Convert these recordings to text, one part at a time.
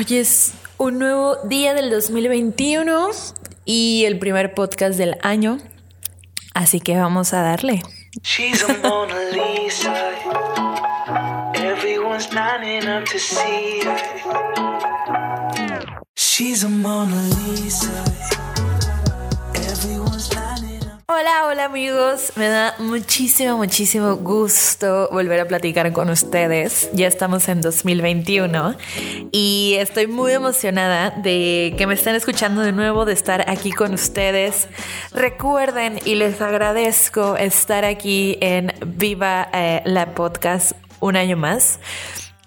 Hoy es un nuevo día del 2021 y el primer podcast del año, así que vamos a darle. She's a Mona Lisa. Everyone's lining up to see her. She's a Mona Lisa. Hola, hola amigos. Me da muchísimo, muchísimo gusto volver a platicar con ustedes. Ya estamos en 2021 y estoy muy emocionada de que me estén escuchando de nuevo, de estar aquí con ustedes. Recuerden y les agradezco estar aquí en Viva eh, la Podcast un año más.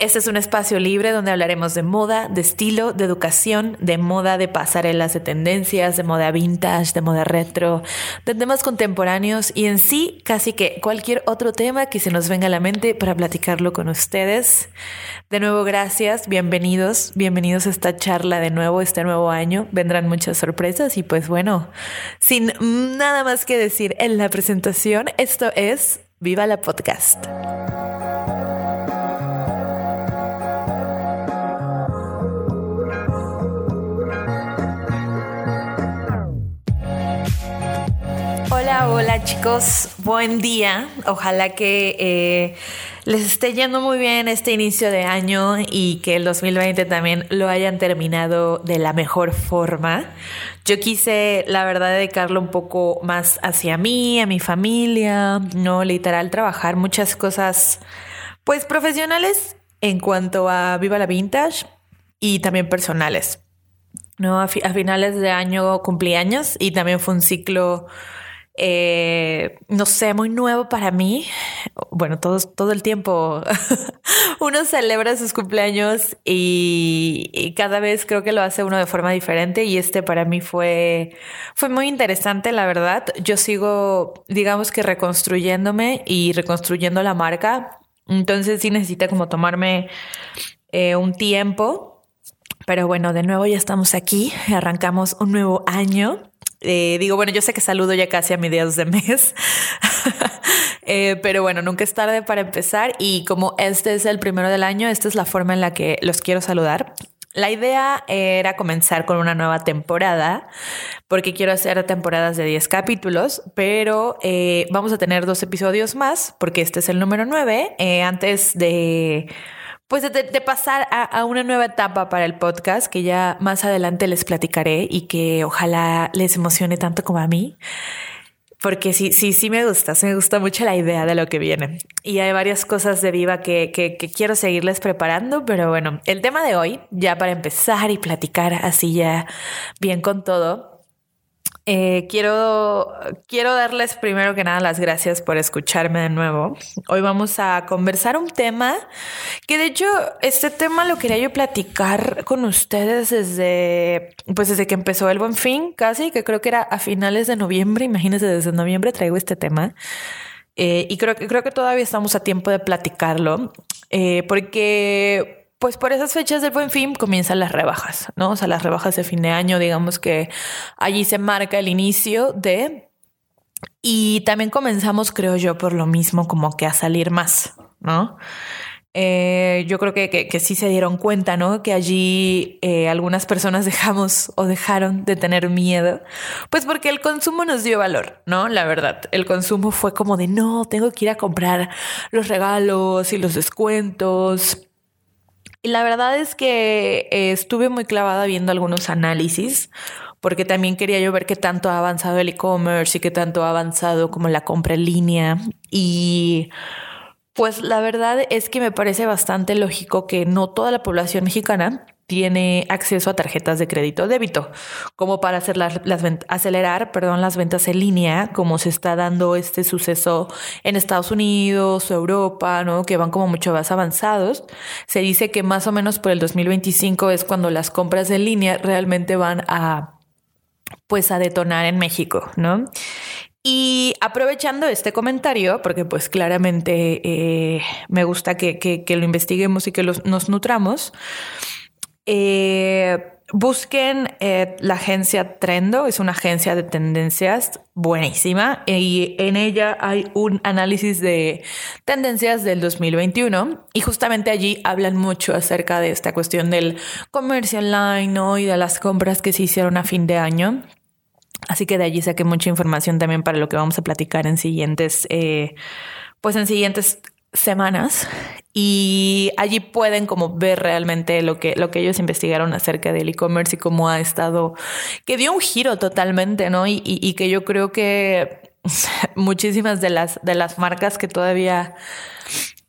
Este es un espacio libre donde hablaremos de moda, de estilo, de educación, de moda, de pasarelas, de tendencias, de moda vintage, de moda retro, de temas contemporáneos y en sí casi que cualquier otro tema que se nos venga a la mente para platicarlo con ustedes. De nuevo, gracias, bienvenidos, bienvenidos a esta charla de nuevo, este nuevo año. Vendrán muchas sorpresas y pues bueno, sin nada más que decir en la presentación, esto es Viva la Podcast. Chicos, buen día. Ojalá que eh, les esté yendo muy bien este inicio de año y que el 2020 también lo hayan terminado de la mejor forma. Yo quise, la verdad, dedicarlo un poco más hacia mí, a mi familia, no literal trabajar muchas cosas, pues profesionales en cuanto a Viva la Vintage y también personales. ¿no? A, a finales de año cumplí años y también fue un ciclo eh, no sé, muy nuevo para mí. Bueno, todo, todo el tiempo uno celebra sus cumpleaños y, cada vez creo que lo hace uno de forma diferente y este para mí fue, fue muy interesante, la verdad. Yo sigo, digamos que reconstruyéndome y reconstruyendo la marca. Entonces sí necesita como tomarme eh, un tiempo. Pero bueno, de nuevo ya estamos aquí, arrancamos un nuevo año eh, digo, bueno, yo sé que saludo ya casi a mediados de mes, eh, pero bueno, nunca es tarde para empezar y como este es el primero del año, esta es la forma en la que los quiero saludar. La idea era comenzar con una nueva temporada, porque quiero hacer temporadas de 10 capítulos, pero eh, vamos a tener dos episodios más, porque este es el número 9, antes de pues de, pasar a, una nueva etapa para el podcast que ya más adelante les platicaré y que ojalá les emocione tanto como a mí. Porque sí, sí, sí me gusta, sí me gusta mucho la idea de lo que viene. Y hay varias cosas de Viva que, que, que quiero seguirles preparando, pero bueno, el tema de hoy, ya para empezar y platicar así ya bien con todo, eh, quiero, quiero darles primero que nada las gracias por escucharme de nuevo. Hoy vamos a conversar un tema que de hecho este tema lo quería yo platicar con ustedes desde, pues desde que empezó el buen fin, casi, que creo que era a finales de noviembre. Imagínense, desde noviembre traigo este tema. Eh, y creo, creo que todavía estamos a tiempo de platicarlo, eh, porque pues por esas fechas del buen fin comienzan las rebajas, ¿no? O sea, las rebajas de fin de año, digamos que allí se marca el inicio de... Y también comenzamos, creo yo, por lo mismo, como que a salir más, ¿no? Eh, yo creo que, que, sí se dieron cuenta, ¿no? Que allí eh, algunas personas dejamos o dejaron de tener miedo, pues porque el consumo nos dio valor, ¿no? La verdad, el consumo fue como de, no, tengo que ir a comprar los regalos y los descuentos la verdad es que eh, estuve muy clavada viendo algunos análisis, porque también quería yo ver qué tanto ha avanzado el e-commerce y qué tanto ha avanzado como la compra en línea. Y pues la verdad es que me parece bastante lógico que no toda la población mexicana tiene acceso a tarjetas de crédito débito, como para hacer las, acelerar perdón, las ventas en línea, como se está dando este suceso en Estados Unidos o Europa, ¿no? que van como mucho más avanzados. Se dice que más o menos por el 2025 es cuando las compras en línea realmente van a pues a detonar en México, ¿no? Y aprovechando este comentario, porque pues claramente eh, me gusta que, lo investiguemos y que nos nutramos, eh, busquen eh, la agencia Trendo, es una agencia de tendencias buenísima y en ella hay un análisis de tendencias del 2021 y justamente allí hablan mucho acerca de esta cuestión del comercio online y de las compras que se hicieron a fin de año. Así que de allí saqué mucha información también para lo que vamos a platicar en siguientes, eh, pues en siguientes semanas y allí pueden como ver realmente lo que, lo que ellos investigaron acerca del e-commerce y cómo ha estado, que dio un giro totalmente, ¿no? Y, y que yo creo que muchísimas de las, de las marcas que todavía,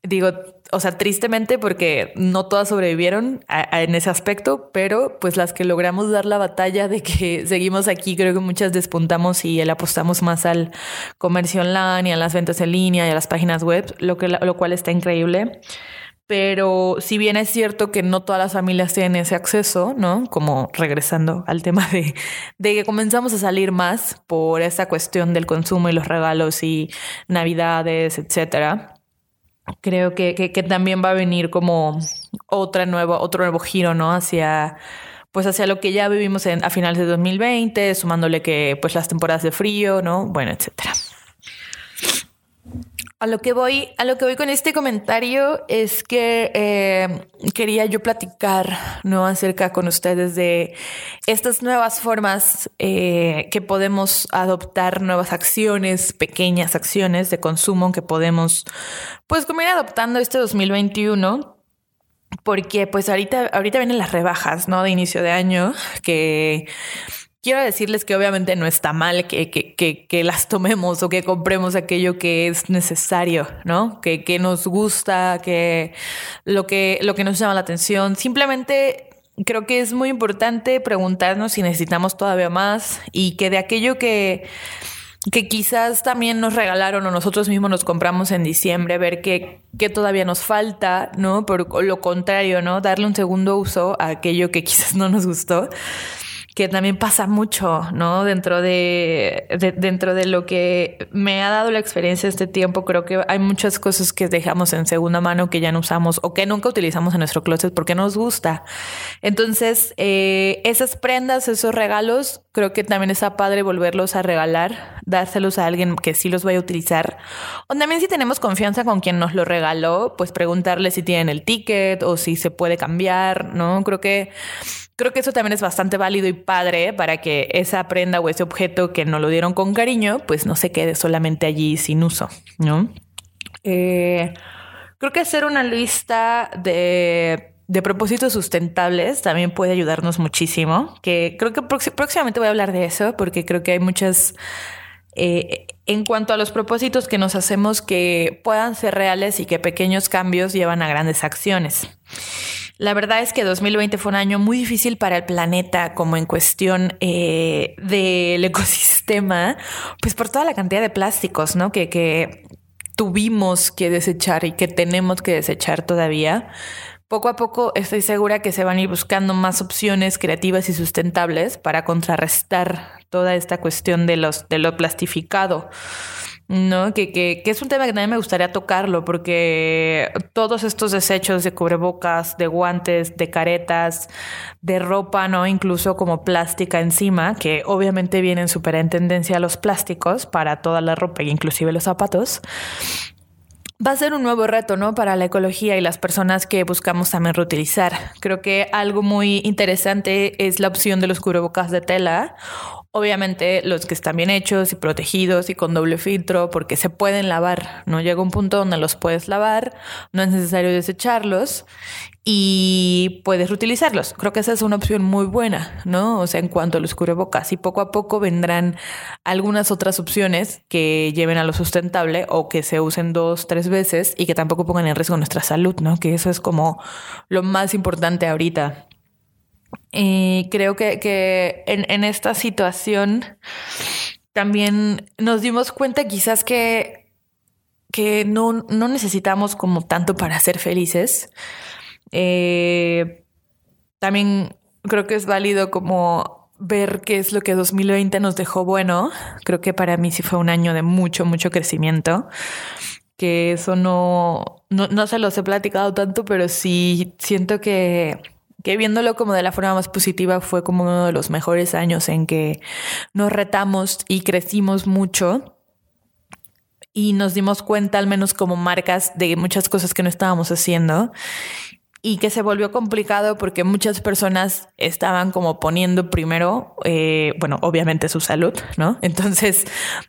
digo, o sea, tristemente porque no todas sobrevivieron en ese aspecto, pero pues las que logramos dar la batalla de que seguimos aquí, creo que muchas despuntamos y apostamos más al comercio online y a las ventas en línea y a las páginas web, lo, que, lo cual está increíble. Pero si bien es cierto que no todas las familias tienen ese acceso, ¿no? Como regresando al tema de, de que comenzamos a salir más por esa cuestión del consumo y los regalos y navidades, etcétera creo que, que, también va a venir como otra nueva, otro nuevo giro, ¿no? Hacia, pues hacia lo que ya vivimos en, a finales de 2020, sumándole que, pues las temporadas de frío, ¿no? Bueno, etcétera. A lo que voy, a lo que voy con este comentario es que eh, quería yo platicar no acerca con ustedes de estas nuevas formas eh, que podemos adoptar, nuevas acciones, pequeñas acciones de consumo que podemos, pues, como ir adoptando este 2021 porque pues ahorita, ahorita vienen las rebajas, ¿no? De inicio de año, que Quiero decirles que obviamente no está mal que, que, que, las tomemos o que compremos aquello que es necesario, ¿no? Que, que nos gusta, que lo, que lo que nos llama la atención. Simplemente creo que es muy importante preguntarnos si necesitamos todavía más y que de aquello que, que quizás también nos regalaron o nosotros mismos nos compramos en diciembre, ver qué, qué todavía nos falta, ¿no? Por lo contrario, ¿no? Darle un segundo uso a aquello que quizás no nos gustó que también pasa mucho, ¿no? Dentro de, dentro de lo que me ha dado la experiencia este tiempo, creo que hay muchas cosas que dejamos en segunda mano que ya no usamos o que nunca utilizamos en nuestro closet porque nos gusta. Entonces, eh, esas prendas, esos regalos, creo que también está padre volverlos a regalar, dárselos a alguien que sí los vaya a utilizar. O también si tenemos confianza con quien nos lo regaló, pues preguntarle si tienen el ticket o si se puede cambiar, ¿no? Creo que Creo que eso también es bastante válido y padre para que esa prenda o ese objeto que no lo dieron con cariño, pues no se quede solamente allí sin uso, ¿no? Eh, creo que hacer una lista de, de, propósitos sustentables también puede ayudarnos muchísimo, que creo que próximamente voy a hablar de eso porque creo que hay muchas... Eh, en cuanto a los propósitos que nos hacemos que puedan ser reales y que pequeños cambios llevan a grandes acciones. La verdad es que 2020 fue un año muy difícil para el planeta, como en cuestión eh, del ecosistema, pues por toda la cantidad de plásticos, ¿no? Que, que tuvimos que desechar y que tenemos que desechar todavía. Poco a poco estoy segura que se van a ir buscando más opciones creativas y sustentables para contrarrestar toda esta cuestión de, los, de lo plastificado. ¿no? Que, que, es un tema que también me gustaría tocarlo, porque todos estos desechos de cubrebocas, de guantes, de caretas, de ropa, ¿no? Incluso como plástica encima, que obviamente vienen súper en tendencia los plásticos para toda la ropa, inclusive los zapatos. Va a ser un nuevo reto, ¿no? Para la ecología y las personas que buscamos también reutilizar. Creo que algo muy interesante es la opción de los cubrebocas de tela Obviamente los que están bien hechos y protegidos y con doble filtro porque se pueden lavar, ¿no? Llega un punto donde los puedes lavar, no es necesario desecharlos y puedes reutilizarlos. Creo que esa es una opción muy buena, ¿no? O sea, en cuanto a los cubrebocas y poco a poco vendrán algunas otras opciones que lleven a lo sustentable o que se usen dos, tres veces y que tampoco pongan en riesgo nuestra salud, ¿no? Que eso es como lo más importante ahorita. Y creo que, en, esta situación también nos dimos cuenta quizás que, que no, necesitamos como tanto para ser felices. Eh, también creo que es válido como ver qué es lo que 2020 nos dejó bueno. Creo que para mí sí fue un año de mucho, mucho crecimiento. Que eso no, no, no se los he platicado tanto, pero sí siento que que viéndolo como de la forma más positiva fue como uno de los mejores años en que nos retamos y crecimos mucho y nos dimos cuenta al menos como marcas de muchas cosas que no estábamos haciendo y que se volvió complicado porque muchas personas estaban como poniendo primero, eh, bueno, obviamente su salud, ¿no? Entonces,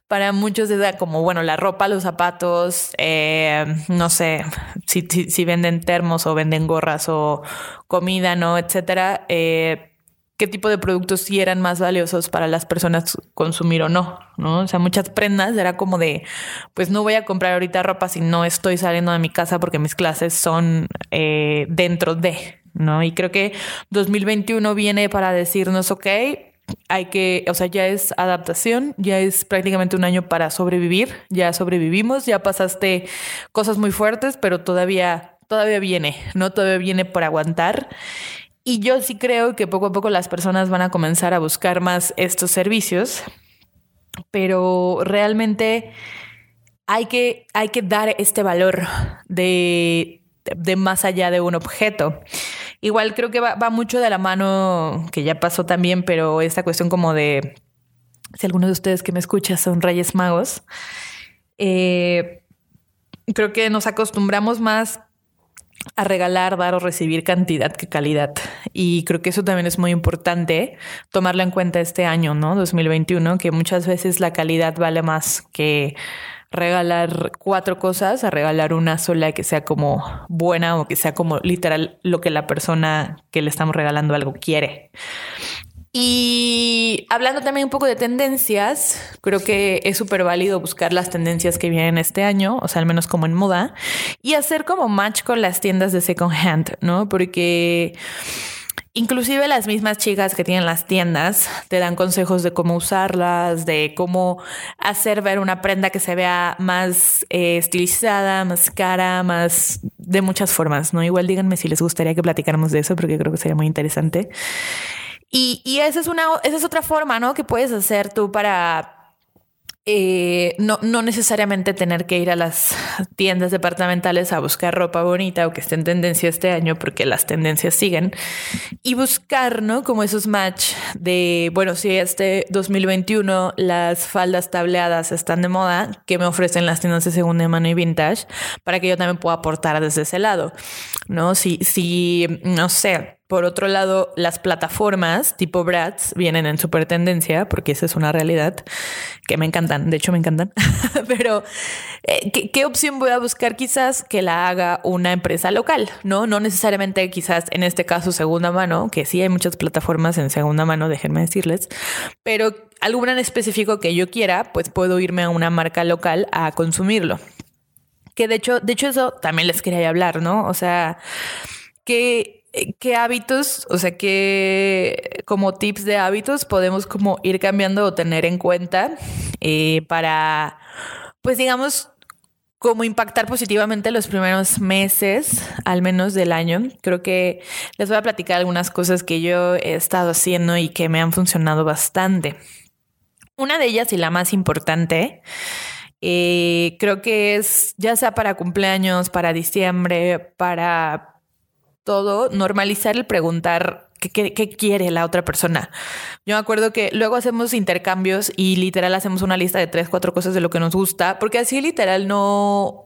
para muchos era como, bueno, la ropa, los zapatos, eh, no sé, si, si, venden termos o venden gorras o comida, ¿no? Etcétera. Eh, qué tipo de productos sí eran más valiosos para las personas consumir o no, ¿no? O sea, muchas prendas era como de, pues no voy a comprar ahorita ropa si no estoy saliendo de mi casa porque mis clases son eh, dentro de, ¿no? Y creo que 2021 viene para decirnos, ok, hay que, o sea, ya es adaptación, ya es prácticamente un año para sobrevivir, ya sobrevivimos, ya pasaste cosas muy fuertes, pero todavía, todavía viene, ¿no? Todavía viene por aguantar. Y yo sí creo que poco a poco las personas van a comenzar a buscar más estos servicios, pero realmente hay que, hay que dar este valor de, de más allá de un objeto. Igual creo que va, mucho de la mano, que ya pasó también, pero esta cuestión como de, si algunos de ustedes que me escuchan son Reyes Magos, eh, creo que nos acostumbramos más a regalar, dar o recibir cantidad que calidad. Y creo que eso también es muy importante tomarlo en cuenta este año, ¿no? 2021, que muchas veces la calidad vale más que regalar cuatro cosas a regalar una sola que sea como buena o que sea como literal lo que la persona que le estamos regalando algo quiere. Y hablando también un poco de tendencias, creo que es súper válido buscar las tendencias que vienen este año, o sea, al menos como en moda, y hacer como match con las tiendas de second hand, ¿no? Porque inclusive las mismas chicas que tienen las tiendas te dan consejos de cómo usarlas, de cómo hacer ver una prenda que se vea más eh, estilizada, más cara, más de muchas formas, ¿no? Igual díganme si les gustaría que platicáramos de eso, porque creo que sería muy interesante. Y, y esa, es una, esa es otra forma, ¿no? Que puedes hacer tú para eh, no, no necesariamente tener que ir a las tiendas departamentales a buscar ropa bonita o que esté en tendencia este año, porque las tendencias siguen, y buscar, ¿no? Como esos match de, bueno, si este 2021 las faldas tableadas están de moda, que me ofrecen las tiendas de segunda mano y vintage, para que yo también pueda aportar desde ese lado, ¿no? Si, si no sé, por otro lado, las plataformas tipo Bratz vienen en super tendencia, porque esa es una realidad que me encantan. De hecho, me encantan. Pero, eh, ¿qué, opción voy a buscar? Quizás que la haga una empresa local, ¿no? No necesariamente quizás en este caso segunda mano, que sí hay muchas plataformas en segunda mano, déjenme decirles. Pero alguna en específico que yo quiera, pues puedo irme a una marca local a consumirlo. Que de hecho, de hecho eso también les quería hablar, ¿no? O sea, que ¿Qué hábitos, o sea, qué como tips de hábitos podemos como ir cambiando o tener en cuenta eh, para, pues digamos, como impactar positivamente los primeros meses, al menos del año. Creo que les voy a platicar algunas cosas que yo he estado haciendo y que me han funcionado bastante. Una de ellas y la más importante, eh, creo que es ya sea para cumpleaños, para diciembre, para todo, normalizar el preguntar qué, qué, quiere la otra persona. Yo me acuerdo que luego hacemos intercambios y literal hacemos una lista de tres, cuatro cosas de lo que nos gusta, porque así literal no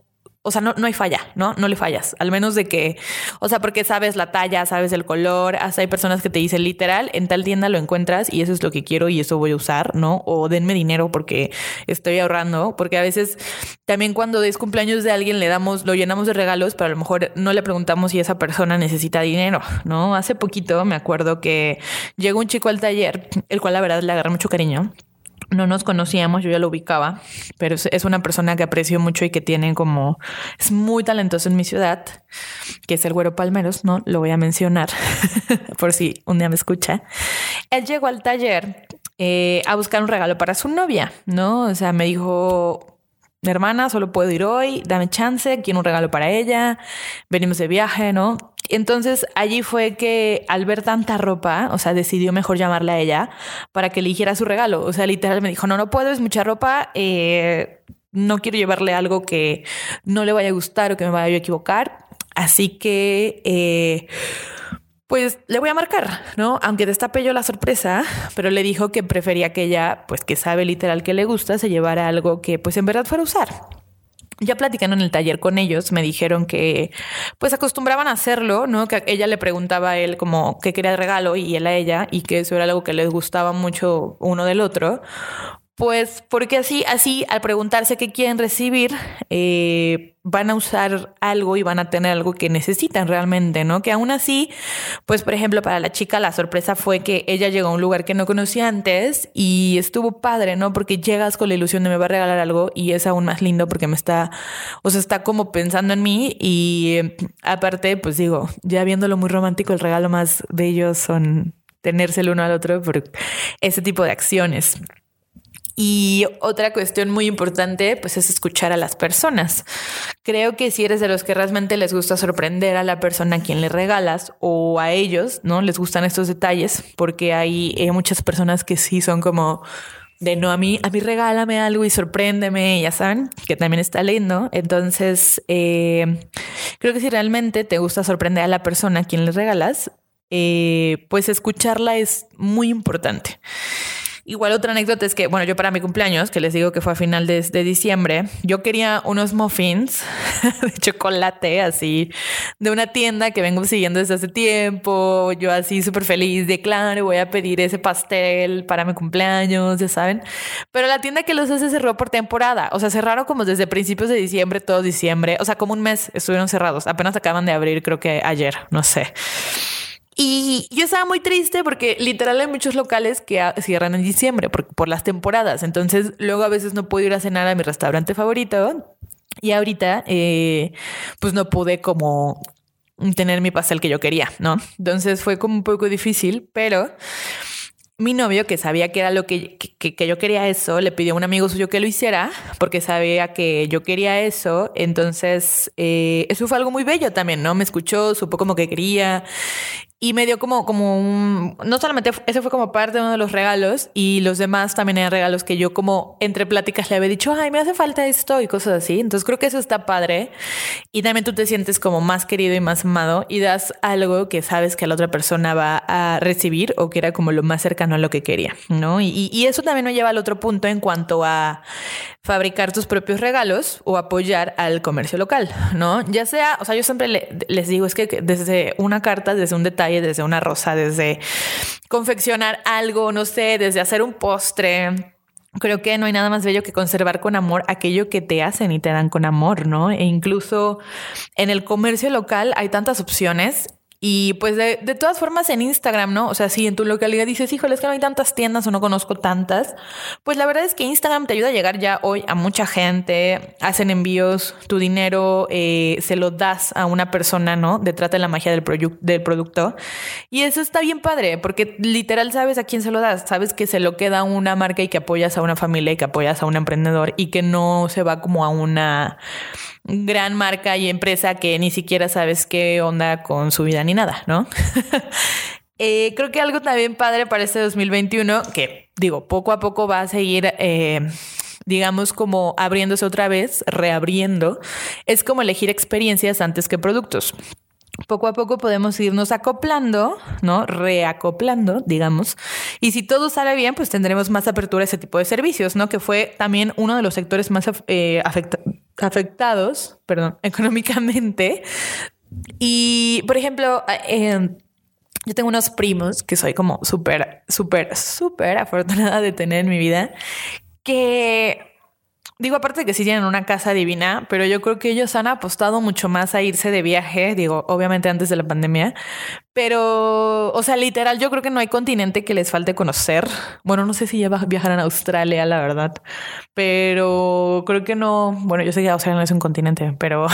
o sea, no, no hay falla, ¿no? No le fallas. Al menos de que, o sea, porque sabes la talla, sabes el color. Hasta hay personas que te dicen literal, en tal tienda lo encuentras y eso es lo que quiero y eso voy a usar, ¿no? O denme dinero porque estoy ahorrando. Porque a veces también cuando es cumpleaños de alguien le damos, lo llenamos de regalos, pero a lo mejor no le preguntamos si esa persona necesita dinero, ¿no? Hace poquito me acuerdo que llegó un chico al taller, el cual la verdad le agarré mucho cariño no nos conocíamos, yo ya lo ubicaba, pero es una persona que aprecio mucho y que tiene como, es muy talentoso en mi ciudad, que es el Güero Palmeros, ¿no? Lo voy a mencionar por si un día me escucha. Él llegó al taller eh, a buscar un regalo para su novia, ¿no? O sea, me dijo, hermana, solo puedo ir hoy, dame chance, quiero un regalo para ella, venimos de viaje, ¿no? Entonces allí fue que al ver tanta ropa, o sea, decidió mejor llamarle a ella para que eligiera su regalo. O sea, literal me dijo, no, no puedo, es mucha ropa, eh, no quiero llevarle algo que no le vaya a gustar o que me vaya a equivocar. Así que... Eh, pues le voy a marcar, ¿no? Aunque destape yo la sorpresa, pero le dijo que prefería que ella, pues que sabe literal que le gusta, se llevara algo que pues en verdad fuera a usar. Ya platicando en el taller con ellos, me dijeron que pues acostumbraban a hacerlo, ¿no? Que ella le preguntaba a él como qué quería de regalo y él a ella y que eso era algo que les gustaba mucho uno del otro. Pues porque así, así al preguntarse qué quieren recibir, eh, van a usar algo y van a tener algo que necesitan realmente, ¿no? Que aún así, pues por ejemplo, para la chica la sorpresa fue que ella llegó a un lugar que no conocía antes y estuvo padre, ¿no? Porque llegas con la ilusión de me va a regalar algo y es aún más lindo porque me está, o sea, está como pensando en mí y eh, aparte, pues digo, ya viéndolo muy romántico, el regalo más bello son tenerse el uno al otro por ese tipo de acciones. Y otra cuestión muy importante, pues es escuchar a las personas. Creo que si eres de los que realmente les gusta sorprender a la persona a quien le regalas o a ellos, ¿no? Les gustan estos detalles, porque hay eh, muchas personas que sí son como de no a mí, a mí regálame algo y sorpréndeme, ya saben, que también está lindo. Entonces, eh, creo que si realmente te gusta sorprender a la persona a quien le regalas, eh, pues escucharla es muy importante. Igual otra anécdota es que, bueno, yo para mi cumpleaños, que les digo que fue a final de, diciembre, yo quería unos muffins de chocolate, así, de una tienda que vengo siguiendo desde hace tiempo. Yo así súper feliz de, claro, voy a pedir ese pastel para mi cumpleaños, ya saben. Pero la tienda que los hace cerró por temporada. O sea, cerraron como desde principios de diciembre, todo diciembre. O sea, como un mes estuvieron cerrados. Apenas acaban de abrir, creo que ayer, no sé. Y yo estaba muy triste porque literal hay muchos locales que cierran en diciembre por, por las temporadas. Entonces luego a veces no puedo ir a cenar a mi restaurante favorito. Y ahorita, eh, pues no pude como tener mi pastel que yo quería, ¿no? Entonces fue como un poco difícil, pero mi novio, que sabía que era lo que, que, yo quería eso, le pidió a un amigo suyo que lo hiciera porque sabía que yo quería eso. Entonces, eh, eso fue algo muy bello también, ¿no? Me escuchó, supo como que quería y me dio como, como un, no solamente ese fue como parte de uno de los regalos y los demás también eran regalos que yo como entre pláticas le había dicho, ay, me hace falta esto y cosas así. Entonces creo que eso está padre y también tú te sientes como más querido y más amado y das algo que sabes que la otra persona va a recibir o que era como lo más cercano a lo que quería, ¿no? Y, y eso también nos lleva al otro punto en cuanto a fabricar tus propios regalos o apoyar al comercio local, ¿no? Ya sea, o sea, yo siempre les digo, es que desde una carta, desde un detalle, desde una rosa, desde confeccionar algo, no sé, desde hacer un postre. Creo que no hay nada más bello que conservar con amor aquello que te hacen y te dan con amor, ¿no? E incluso en el comercio local hay tantas opciones y pues de, de, todas formas en Instagram, ¿no? O sea, si en tu localidad dices, híjole, es que no hay tantas tiendas o no conozco tantas, pues la verdad es que Instagram te ayuda a llegar ya hoy a mucha gente, hacen envíos, tu dinero eh, se lo das a una persona, ¿no? Detrás de la magia del, del producto. Y eso está bien padre, porque literal sabes a quién se lo das, sabes que se lo queda una marca y que apoyas a una familia y que apoyas a un emprendedor y que no se va como a una gran marca y empresa que ni siquiera sabes qué onda con su vida ni nada, ¿no? Eh, creo que algo también padre para este 2021, que digo, poco a poco va a seguir, eh, digamos, como abriéndose otra vez, reabriendo, es como elegir experiencias antes que productos poco a poco podemos irnos acoplando, ¿no? Reacoplando, digamos. Y si todo sale bien, pues tendremos más apertura a ese tipo de servicios, ¿no? Que fue también uno de los sectores más eh, afectados, perdón, económicamente. Y, por ejemplo, eh, yo tengo unos primos que soy como súper, súper, súper afortunada de tener en mi vida, que Digo, aparte que sí tienen una casa divina, pero yo creo que ellos han apostado mucho más a irse de viaje, digo, obviamente antes de la pandemia, pero, o sea, literal, yo creo que no hay continente que les falte conocer. Bueno, no sé si ya viajarán a Australia, la verdad, pero creo que no, bueno, yo sé que Australia no es un continente, pero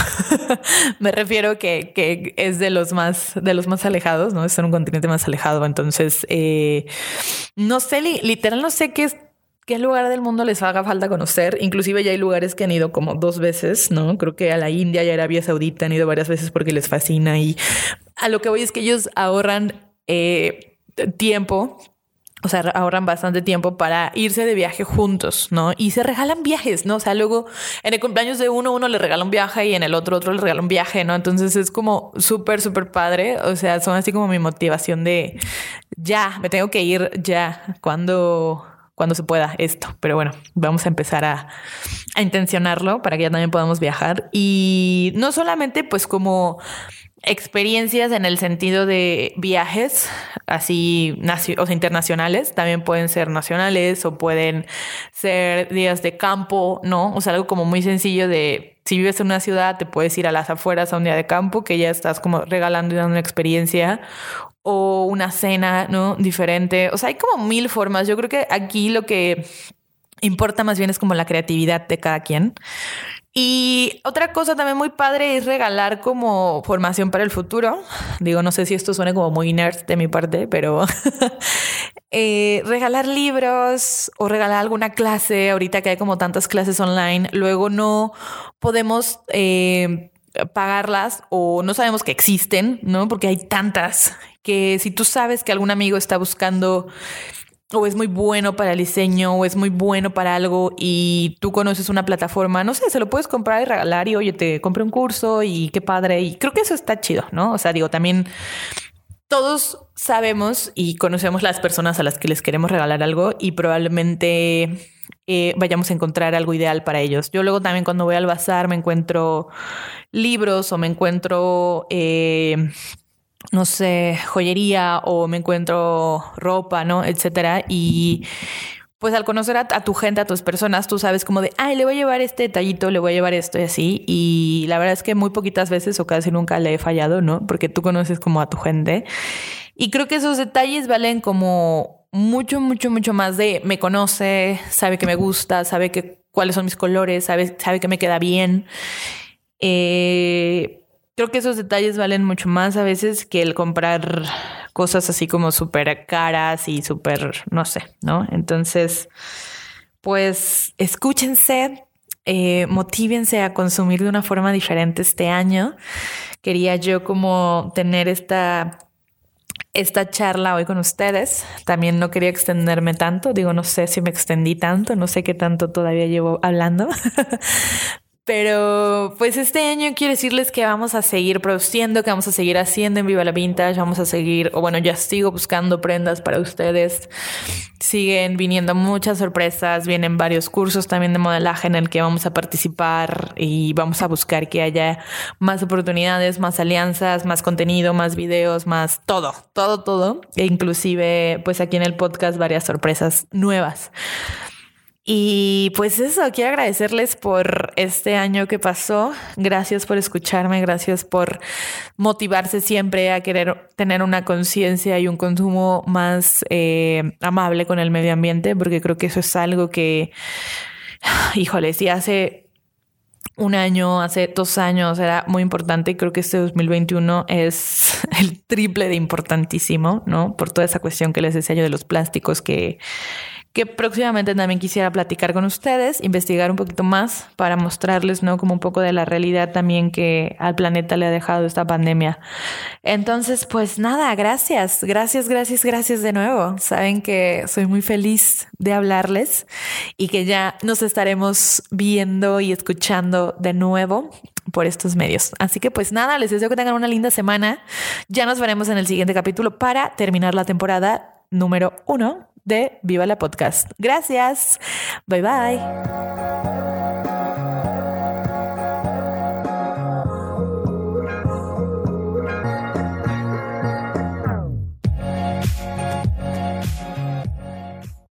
me refiero que, que, es de los más, de los más alejados, ¿no? Es un continente más alejado, entonces, eh, no sé, literal, no sé qué es qué lugar del mundo les haga falta conocer. Inclusive ya hay lugares que han ido como dos veces, ¿no? Creo que a la India y a Arabia Saudita han ido varias veces porque les fascina y a lo que voy es que ellos ahorran eh, tiempo o sea, ahorran bastante tiempo para irse de viaje juntos, ¿no? Y se regalan viajes, ¿no? O sea, luego en el cumpleaños de uno, uno le regala un viaje y en el otro, otro le regala un viaje, ¿no? Entonces es como súper, súper padre. O sea, son así como mi motivación de ya, me tengo que ir ya cuando cuando se pueda esto. Pero bueno, vamos a empezar a, a intencionarlo para que ya también podamos viajar. Y no solamente pues como experiencias en el sentido de viajes, así o sea, internacionales, también pueden ser nacionales o pueden ser días de campo, ¿no? O sea, algo como muy sencillo de si vives en una ciudad, te puedes ir a las afueras a un día de campo, que ya estás como regalando y dando una experiencia o una cena, ¿no? Diferente. O sea, hay como mil formas. Yo creo que aquí lo que importa más bien es como la creatividad de cada quien. Y otra cosa también muy padre es regalar como formación para el futuro. Digo, no sé si esto suena como muy nerd de mi parte, pero eh, regalar libros o regalar alguna clase, ahorita que hay como tantas clases online, luego no podemos eh, pagarlas o no sabemos que existen, ¿no? Porque hay tantas que si tú sabes que algún amigo está buscando o es muy bueno para el diseño o es muy bueno para algo y tú conoces una plataforma, no sé, se lo puedes comprar y regalar y oye, te compré un curso y qué padre. Y creo que eso está chido, ¿no? O sea, digo, también todos sabemos y conocemos las personas a las que les queremos regalar algo y probablemente eh, vayamos a encontrar algo ideal para ellos. Yo luego también cuando voy al bazar me encuentro libros o me encuentro... Eh, no sé, joyería o me encuentro ropa, ¿no? Etcétera. Y pues al conocer a, tu gente, a tus personas, tú sabes como de, ay, le voy a llevar este detallito, le voy a llevar esto y así. Y la verdad es que muy poquitas veces o casi nunca le he fallado, ¿no? Porque tú conoces como a tu gente. Y creo que esos detalles valen como mucho, mucho, mucho más de me conoce, sabe que me gusta, sabe que cuáles son mis colores, sabe, sabe que me queda bien. Eh, creo que esos detalles valen mucho más a veces que el comprar cosas así como súper caras y súper, no sé, ¿no? Entonces, pues escúchense, eh, motívense a consumir de una forma diferente este año. Quería yo como tener esta esta charla hoy con ustedes. También no quería extenderme tanto, digo, no sé si me extendí tanto, no sé qué tanto todavía llevo hablando, Pero pues este año quiero decirles que vamos a seguir produciendo, que vamos a seguir haciendo en Viva la Vintage, vamos a seguir, o bueno, ya sigo buscando prendas para ustedes. Siguen viniendo muchas sorpresas, vienen varios cursos también de modelaje en el que vamos a participar y vamos a buscar que haya más oportunidades, más alianzas, más contenido, más videos, más todo, todo, todo. E inclusive pues aquí en el podcast varias sorpresas nuevas. Y pues eso, quiero agradecerles por este año que pasó. Gracias por escucharme, gracias por motivarse siempre a querer tener una conciencia y un consumo más eh, amable con el medio ambiente, porque creo que eso es algo que, híjole, si hace un año, hace dos años era muy importante y creo que este 2021 es el triple de importantísimo, ¿no? Por toda esa cuestión que les decía yo de los plásticos que que próximamente también quisiera platicar con ustedes, investigar un poquito más para mostrarles, ¿no? Como un poco de la realidad también que al planeta le ha dejado esta pandemia. Entonces, pues nada, gracias, gracias, gracias, gracias de nuevo. Saben que soy muy feliz de hablarles y que ya nos estaremos viendo y escuchando de nuevo por estos medios. Así que pues nada, les deseo que tengan una linda semana. Ya nos veremos en el siguiente capítulo para terminar la temporada número uno de Viva la Podcast. Gracias. Bye bye.